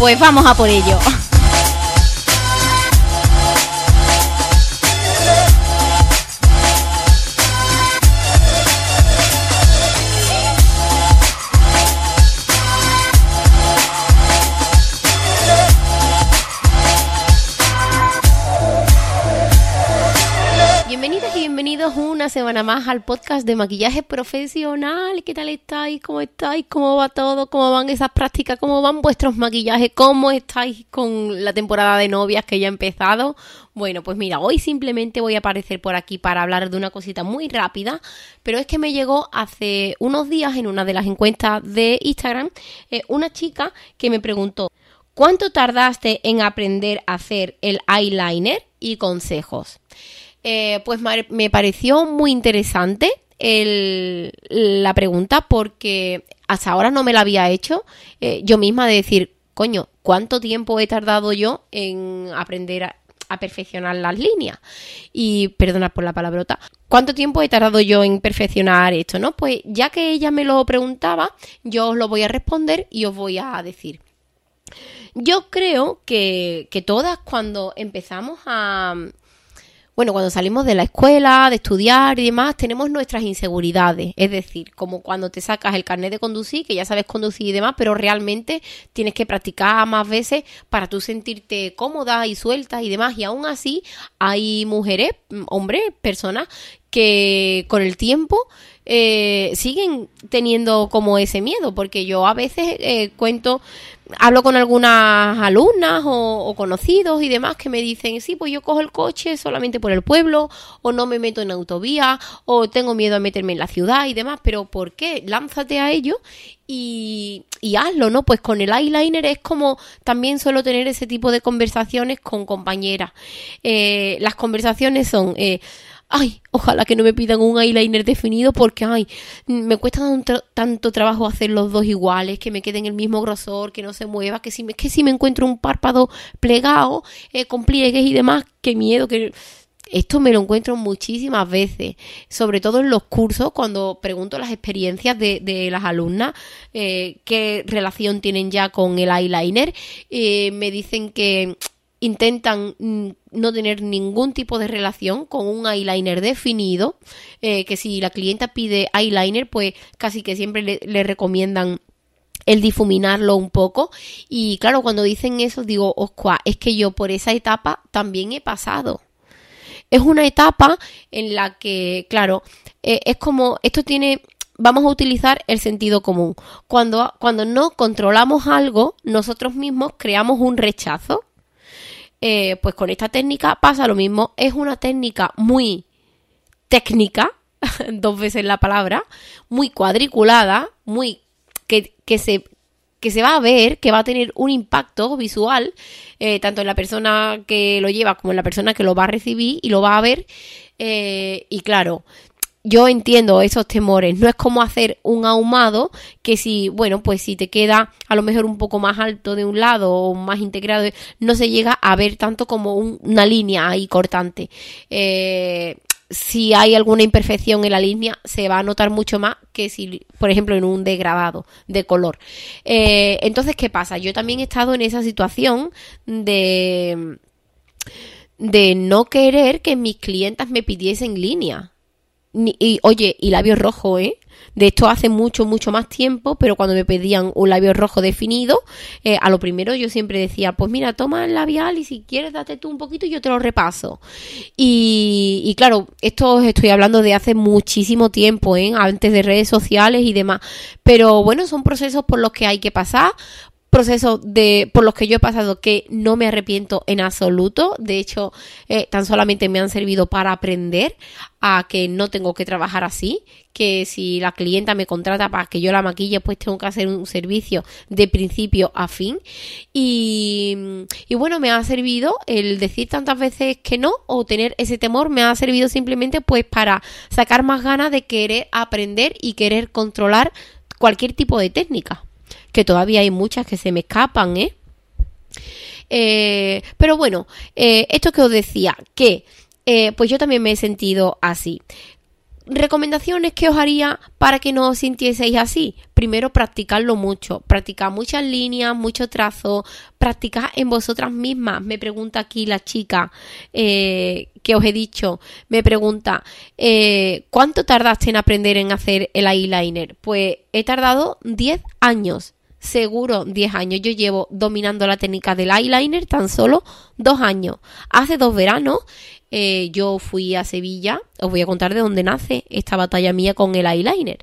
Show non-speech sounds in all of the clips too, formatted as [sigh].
Pues vamos a por ello. Una semana más al podcast de maquillaje profesional. ¿Qué tal estáis? ¿Cómo estáis? ¿Cómo va todo? ¿Cómo van esas prácticas? ¿Cómo van vuestros maquillajes? ¿Cómo estáis con la temporada de novias que ya ha empezado? Bueno, pues mira, hoy simplemente voy a aparecer por aquí para hablar de una cosita muy rápida, pero es que me llegó hace unos días en una de las encuestas de Instagram eh, una chica que me preguntó, ¿cuánto tardaste en aprender a hacer el eyeliner? Y consejos. Eh, pues me pareció muy interesante la pregunta porque hasta ahora no me la había hecho eh, yo misma de decir, coño, ¿cuánto tiempo he tardado yo en aprender a, perfeccionar las líneas? Y perdonad por la palabrota. ¿Cuánto tiempo he tardado yo en perfeccionar esto? ¿No? Pues ya que ella me lo preguntaba, yo os lo voy a responder y os voy a decir. Yo creo que, que todas cuando empezamos a, bueno, cuando salimos de la escuela, de estudiar y demás, tenemos nuestras inseguridades. Es decir, como cuando te sacas el carnet de conducir, que ya sabes conducir y demás, pero realmente tienes que practicar más veces para tú sentirte cómoda y suelta y demás. Y aún así hay mujeres, hombres, personas que con el tiempo eh, siguen teniendo como ese miedo, porque yo a veces eh, cuento, hablo con algunas alumnas o, conocidos y demás que me dicen, sí, pues yo cojo el coche solamente por el pueblo, o no me meto en autovía, o tengo miedo a meterme en la ciudad y demás, pero ¿por qué? Lánzate a ello y, y, hazlo, ¿no? Pues con el eyeliner es como también suelo tener ese tipo de conversaciones con compañeras. Eh, las conversaciones son, ay, ojalá que no me pidan un eyeliner definido porque, ay, me cuesta tanto trabajo hacer los dos iguales, que me queden el mismo grosor, que no se mueva, que si me, que si me encuentro un párpado plegado, eh, con pliegues y demás, qué miedo, que... Esto me lo encuentro muchísimas veces, sobre todo en los cursos, cuando pregunto las experiencias de, las alumnas, eh, qué relación tienen ya con el eyeliner. Eh, me dicen que intentan mm, no tener ningún tipo de relación con un eyeliner definido, eh, que si la clienta pide eyeliner, pues casi que siempre le, recomiendan el difuminarlo un poco y claro, cuando dicen eso digo, oscua, es que yo por esa etapa también he pasado. Es una etapa en la que, claro, eh, es como, esto tiene, vamos a utilizar el sentido común. Cuando, cuando no controlamos algo, nosotros mismos creamos un rechazo eh, pues con esta técnica pasa lo mismo. Es una técnica muy técnica, [laughs] dos veces la palabra, muy cuadriculada, muy que, que se que se va a ver, que va a tener un impacto visual, eh, tanto en la persona que lo lleva como en la persona que lo va a recibir y lo va a ver. Eh, y claro, yo entiendo esos temores. No es como hacer un ahumado que si, bueno, pues si te queda a lo mejor un poco más alto de un lado o más integrado, no se llega a ver tanto como una línea ahí cortante. Eh, si hay alguna imperfección en la línea, se va a notar mucho más que si, por ejemplo, en un degradado de color. Eh, entonces, ¿qué pasa? Yo también he estado en esa situación de de no querer que mis clientas me pidiesen línea y, oye, y labios rojos, ¿eh? de esto hace mucho, mucho más tiempo, pero cuando me pedían un labio rojo definido, eh, a lo primero yo siempre decía, pues mira, toma el labial y si quieres date tú un poquito y yo te lo repaso. Y, y claro, esto os estoy hablando de hace muchísimo tiempo, ¿eh? antes de redes sociales y demás. Pero bueno, son procesos por los que hay que pasar, procesos de por los que yo he pasado que no me arrepiento en absoluto. De hecho, eh, tan solamente me han servido para aprender a que no tengo que trabajar así, que si la clienta me contrata para que yo la maquille, pues tengo que hacer un servicio de principio a fin. Y, y bueno, me ha servido el decir tantas veces que no o tener ese temor, me ha servido simplemente pues para sacar más ganas de querer aprender y querer controlar cualquier tipo de técnica que todavía hay muchas que se me escapan, ¿eh? eh pero bueno, eh, esto que os decía, que eh, pues yo también me he sentido así. Recomendaciones que os haría para que no os sintieseis así. Primero, practicarlo mucho. Practicar muchas líneas, mucho trazo. Practicar en vosotras mismas. Me pregunta aquí la chica que os he dicho. Me pregunta, ¿cuánto tardaste en aprender en hacer el eyeliner? Pues he tardado 10 años seguro 10 años. Yo llevo dominando la técnica del eyeliner tan solo dos años. Hace dos veranos eh, yo fui a Sevilla. Os voy a contar de dónde nace esta batalla mía con el eyeliner.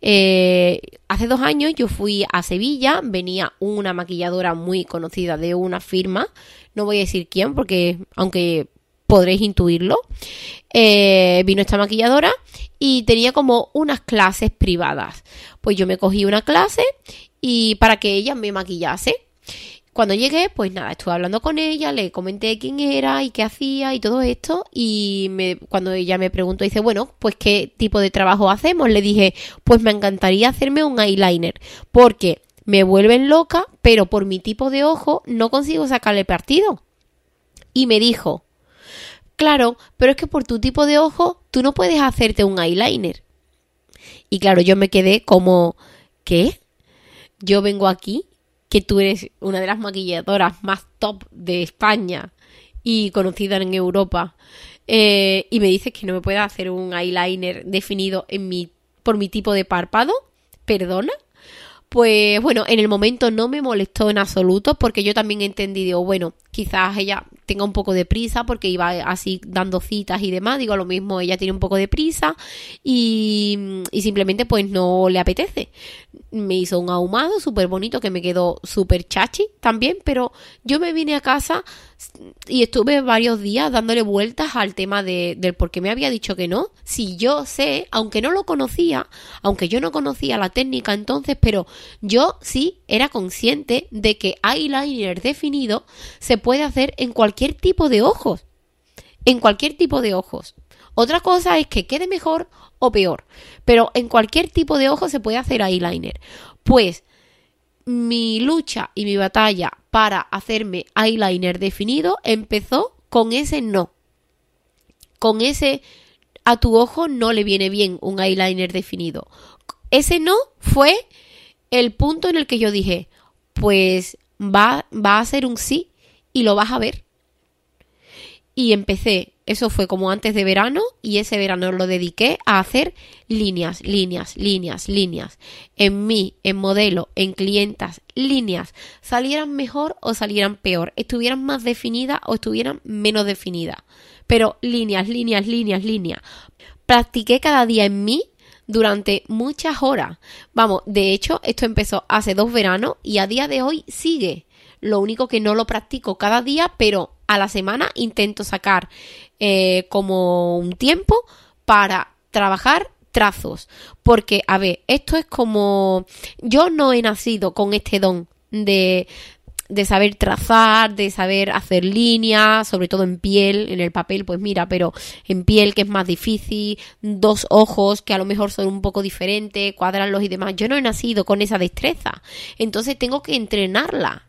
Eh, hace dos años yo fui a Sevilla. Venía una maquilladora muy conocida de una firma. No voy a decir quién porque aunque podréis intuirlo. Eh, vino esta maquilladora y tenía como unas clases privadas. Pues yo me cogí una clase y para que ella me maquillase. Cuando llegué, pues nada, estuve hablando con ella, le comenté quién era y qué hacía y todo esto. Y me, cuando ella me preguntó, dice, bueno, pues qué tipo de trabajo hacemos, le dije, pues me encantaría hacerme un eyeliner, porque me vuelven loca, pero por mi tipo de ojo no consigo sacarle partido. Y me dijo, claro, pero es que por tu tipo de ojo tú no puedes hacerte un eyeliner. Y claro, yo me quedé como, ¿qué? Yo vengo aquí, que tú eres una de las maquilladoras más top de España y conocida en Europa, eh, y me dices que no me pueda hacer un eyeliner definido en mi, por mi tipo de párpado, perdona. Pues bueno, en el momento no me molestó en absoluto porque yo también entendí, digo, bueno, quizás ella tenga un poco de prisa porque iba así dando citas y demás, digo, lo mismo ella tiene un poco de prisa y, y simplemente pues no le apetece me hizo un ahumado súper bonito que me quedó súper chachi también, pero yo me vine a casa y estuve varios días dándole vueltas al tema de, del por qué me había dicho que no. Si yo sé, aunque no lo conocía, aunque yo no conocía la técnica entonces, pero yo sí era consciente de que eyeliner definido se puede hacer en cualquier tipo de ojos. En cualquier tipo de ojos. Otra cosa es que quede mejor o peor. Pero en cualquier tipo de ojo se puede hacer eyeliner. Pues mi lucha y mi batalla para hacerme eyeliner definido empezó con ese no. Con ese a tu ojo no le viene bien un eyeliner definido. Ese no fue el punto en el que yo dije, pues va, va a ser un sí y lo vas a ver. Y empecé eso fue como antes de verano y ese verano lo dediqué a hacer líneas, líneas, líneas, líneas. En mí, en modelo, en clientas, líneas. Salieran mejor o salieran peor. Estuvieran más definidas o estuvieran menos definidas. Pero líneas, líneas, líneas, líneas. Practiqué cada día en mí durante muchas horas. Vamos, de hecho, esto empezó hace dos veranos y a día de hoy sigue. Lo único que no lo practico cada día, pero a la semana intento sacar eh, como un tiempo para trabajar trazos. Porque, a ver, esto es como... Yo no he nacido con este don de, de saber trazar, de saber hacer líneas, sobre todo en piel, en el papel, pues mira, pero en piel que es más difícil, dos ojos que a lo mejor son un poco diferentes, cuadrarlos y demás. Yo no he nacido con esa destreza, entonces tengo que entrenarla.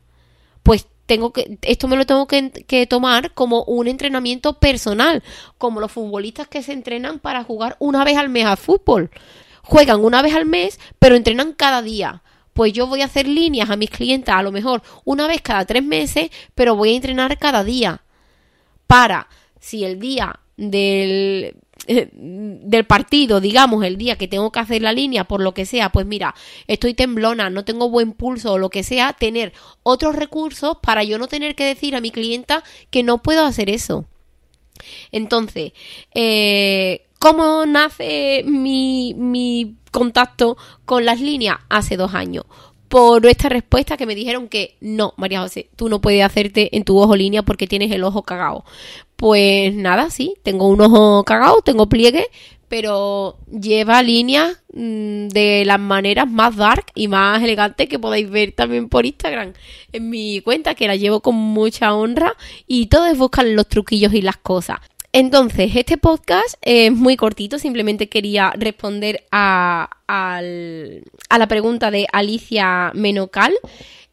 Pues tengo que, esto me lo tengo que, tomar como un entrenamiento personal, como los futbolistas que se entrenan para jugar una vez al mes a fútbol. Juegan una vez al mes, pero entrenan cada día. Pues yo voy a hacer líneas a mis clientes a lo mejor una vez cada tres meses, pero voy a entrenar cada día. Para, si el día del eh, del partido, digamos, el día que tengo que hacer la línea, por lo que sea, pues mira, estoy temblona, no tengo buen pulso o lo que sea, tener otros recursos para yo no tener que decir a mi clienta que no puedo hacer eso. Entonces, eh, ¿cómo nace mi, mi contacto con las líneas? Hace dos años por esta respuesta que me dijeron que no, María José, tú no puedes hacerte en tu ojo línea porque tienes el ojo cagado. Pues nada, sí, tengo un ojo cagado, tengo pliegue, pero lleva líneas mm, de las maneras más dark y más elegantes que podéis ver también por Instagram en mi cuenta, que la llevo con mucha honra y todos buscan los truquillos y las cosas. Entonces, este podcast es muy cortito, simplemente quería responder a, la pregunta de Alicia Menocal.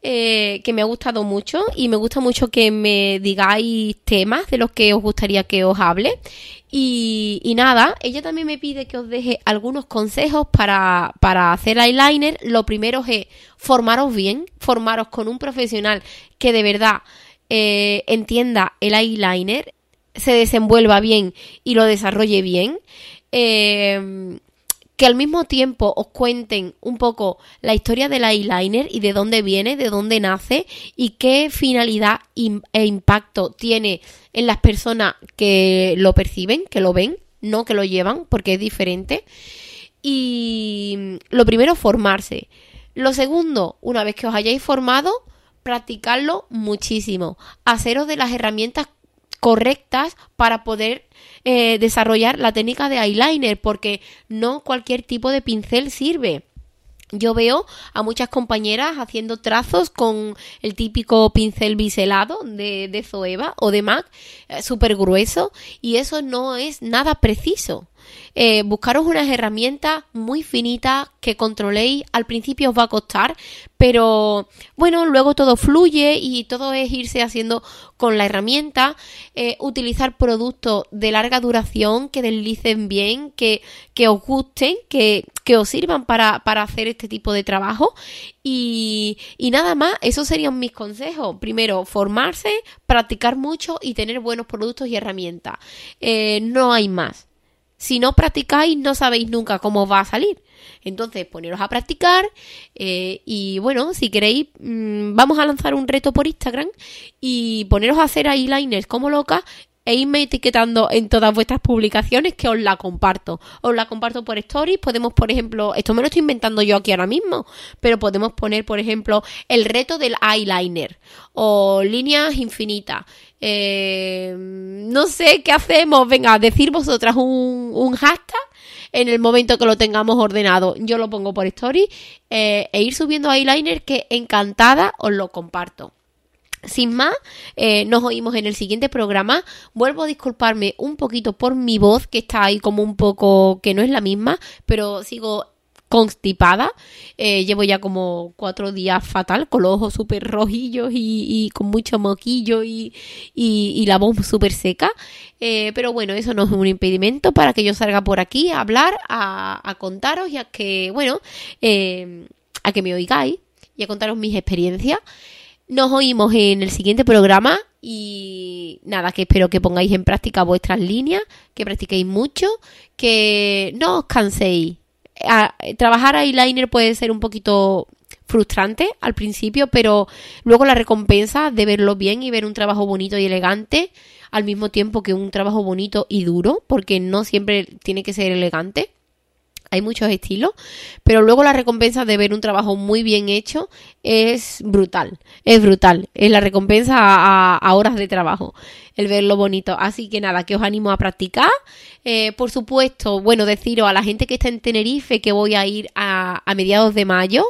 Eh, que me ha gustado mucho y me gusta mucho que me digáis temas de los que os gustaría que os hable. Y, nada, ella también me pide que os deje algunos consejos para, para hacer eyeliner. Lo primero es formaros bien, formaros con un profesional que de verdad eh, entienda el eyeliner se desenvuelva bien y lo desarrolle bien. Eh, que al mismo tiempo os cuenten un poco la historia del eyeliner y de dónde viene, de dónde nace y qué finalidad e impacto tiene en las personas que lo perciben, que lo ven, no que lo llevan, porque es diferente. Y lo primero, formarse. Lo segundo, una vez que os hayáis formado, practicarlo muchísimo. Haceros de las herramientas correctas para poder eh, desarrollar la técnica de eyeliner, porque no cualquier tipo de pincel sirve. Yo veo a muchas compañeras haciendo trazos con el típico pincel biselado de, de Zoeva o de MAC, eh, súper grueso, y eso no es nada preciso. Eh, buscaros unas herramientas muy finitas que controléis. Al principio os va a costar, pero bueno, luego todo fluye y todo es irse haciendo con la herramienta. Eh, utilizar productos de larga duración que deslicen bien, que, que os gusten, que, que os sirvan para, para, hacer este tipo de trabajo. Y, y nada más, esos serían mis consejos. Primero, formarse, practicar mucho y tener buenos productos y herramientas. Eh, no hay más. Si no practicáis, no sabéis nunca cómo va a salir. Entonces, poneros a practicar eh, y bueno, si queréis, mm, vamos a lanzar un reto por Instagram y poneros a hacer eyeliners como locas e irme etiquetando en todas vuestras publicaciones que os la comparto. Os la comparto por stories. Podemos, por ejemplo, esto me lo estoy inventando yo aquí ahora mismo, pero podemos poner, por ejemplo, el reto del eyeliner o líneas infinitas. Eh, no sé qué hacemos. Venga, decir vosotras un, un, hashtag en el momento que lo tengamos ordenado. Yo lo pongo por story eh, e ir subiendo eyeliner que encantada os lo comparto. Sin más, eh, nos oímos en el siguiente programa. Vuelvo a disculparme un poquito por mi voz, que está ahí como un poco, que no es la misma, pero sigo constipada. Eh, llevo ya como cuatro días fatal, con los ojos súper rojillos y, con mucho moquillo y, la voz súper seca. Eh, pero bueno, eso no es un impedimento para que yo salga por aquí a hablar, a, a contaros y a que, bueno, a que me oigáis y a contaros mis experiencias. Nos oímos en el siguiente programa y nada, que espero que pongáis en práctica vuestras líneas, que practiquéis mucho, que no os canséis. Trabajar eyeliner puede ser un poquito frustrante al principio, pero luego la recompensa de verlo bien y ver un trabajo bonito y elegante al mismo tiempo que un trabajo bonito y duro, porque no siempre tiene que ser elegante hay muchos estilos, pero luego la recompensa de ver un trabajo muy bien hecho es brutal, es brutal, es la recompensa a, horas de trabajo, el verlo bonito. Así que nada, que os animo a practicar. Eh, por supuesto, bueno, deciros a la gente que está en Tenerife que voy a ir a, mediados de mayo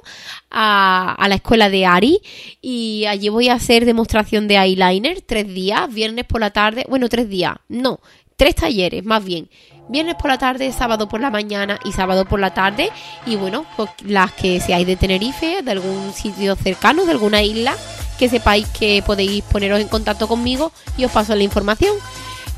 a, a, la escuela de Ari y allí voy a hacer demostración de eyeliner tres días, viernes por la tarde, bueno, tres días, no, tres talleres más bien viernes por la tarde, sábado por la mañana y sábado por la tarde. Y bueno, pues las que seáis de Tenerife, de algún sitio cercano, de alguna isla, que sepáis que podéis poneros en contacto conmigo y os paso la información.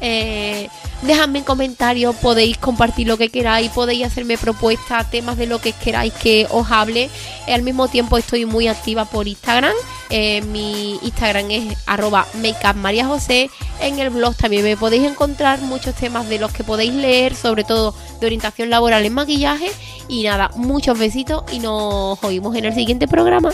Eh, Dejadme en comentarios, podéis compartir lo que queráis, podéis hacerme propuestas, temas de lo que queráis que os hable. Al mismo tiempo estoy muy activa por Instagram. Eh, mi Instagram es arroba makeupmariajosé. En el blog también me podéis encontrar muchos temas de los que podéis leer, sobre todo de orientación laboral en maquillaje. Y nada, muchos besitos y nos oímos en el siguiente programa.